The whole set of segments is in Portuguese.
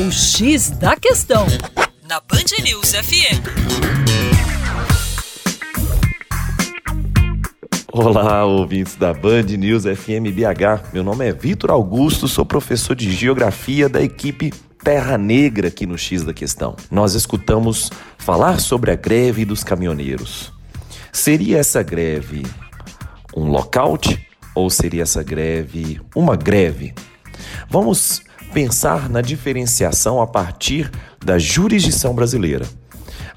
O X da Questão, na Band News FM. Olá, ouvintes da Band News FM BH. Meu nome é Vitor Augusto, sou professor de Geografia da equipe Terra Negra aqui no X da Questão. Nós escutamos falar sobre a greve dos caminhoneiros. Seria essa greve um lockout ou seria essa greve uma greve? Vamos pensar na diferenciação a partir da jurisdição brasileira.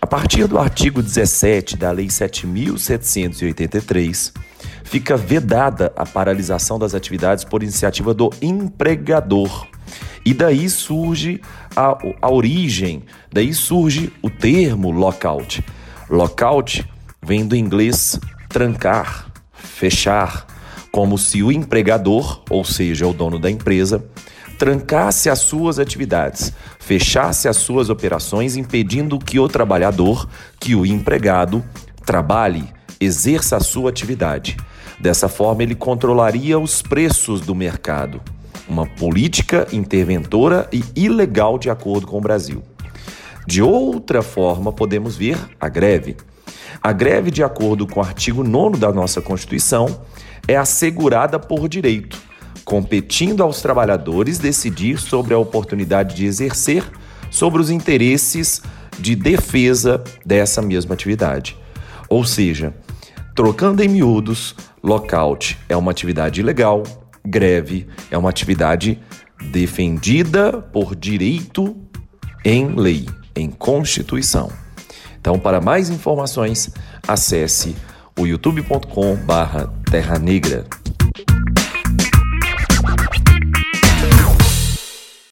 A partir do artigo 17 da Lei 7783, fica vedada a paralisação das atividades por iniciativa do empregador. E daí surge a, a origem, daí surge o termo lockout. Lockout vem do inglês trancar, fechar, como se o empregador, ou seja, o dono da empresa, trancasse as suas atividades, fechasse as suas operações, impedindo que o trabalhador, que o empregado, trabalhe, exerça a sua atividade. Dessa forma, ele controlaria os preços do mercado, uma política interventora e ilegal de acordo com o Brasil. De outra forma, podemos ver a greve. A greve, de acordo com o artigo 9 da nossa Constituição, é assegurada por direito competindo aos trabalhadores decidir sobre a oportunidade de exercer sobre os interesses de defesa dessa mesma atividade. Ou seja, trocando em miúdos, lockout é uma atividade ilegal, greve é uma atividade defendida por direito em lei, em Constituição. Então, para mais informações, acesse o youtube.com/terra negra.